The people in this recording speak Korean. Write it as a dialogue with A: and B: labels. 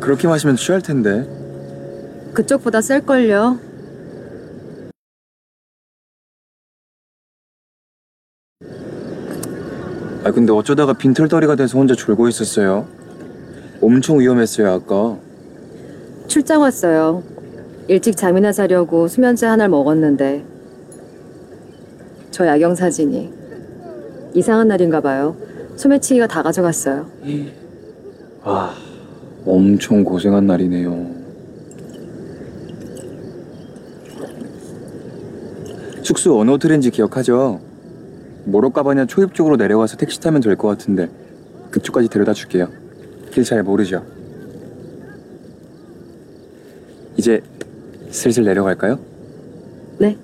A: 그렇게 마시면 취할 텐데.
B: 그쪽보다 셀걸요.
A: 아 근데 어쩌다가 빈털터리가 돼서 혼자 졸고 있었어요. 엄청 위험했어요 아까.
B: 출장 왔어요. 일찍 잠이나 자려고 수면제 하나를 먹었는데 저 야경 사진이 이상한 날인가 봐요. 소매치기가 다 가져갔어요.
A: 아 엄청 고생한 날이네요. 숙소 어느 호텔인지 기억하죠? 모로카바냐 초입 쪽으로 내려가서 택시 타면 될 것 같은데 그쪽까지 데려다 줄게요. 길 잘 모르죠? 이제 슬슬 내려갈까요?
B: 네.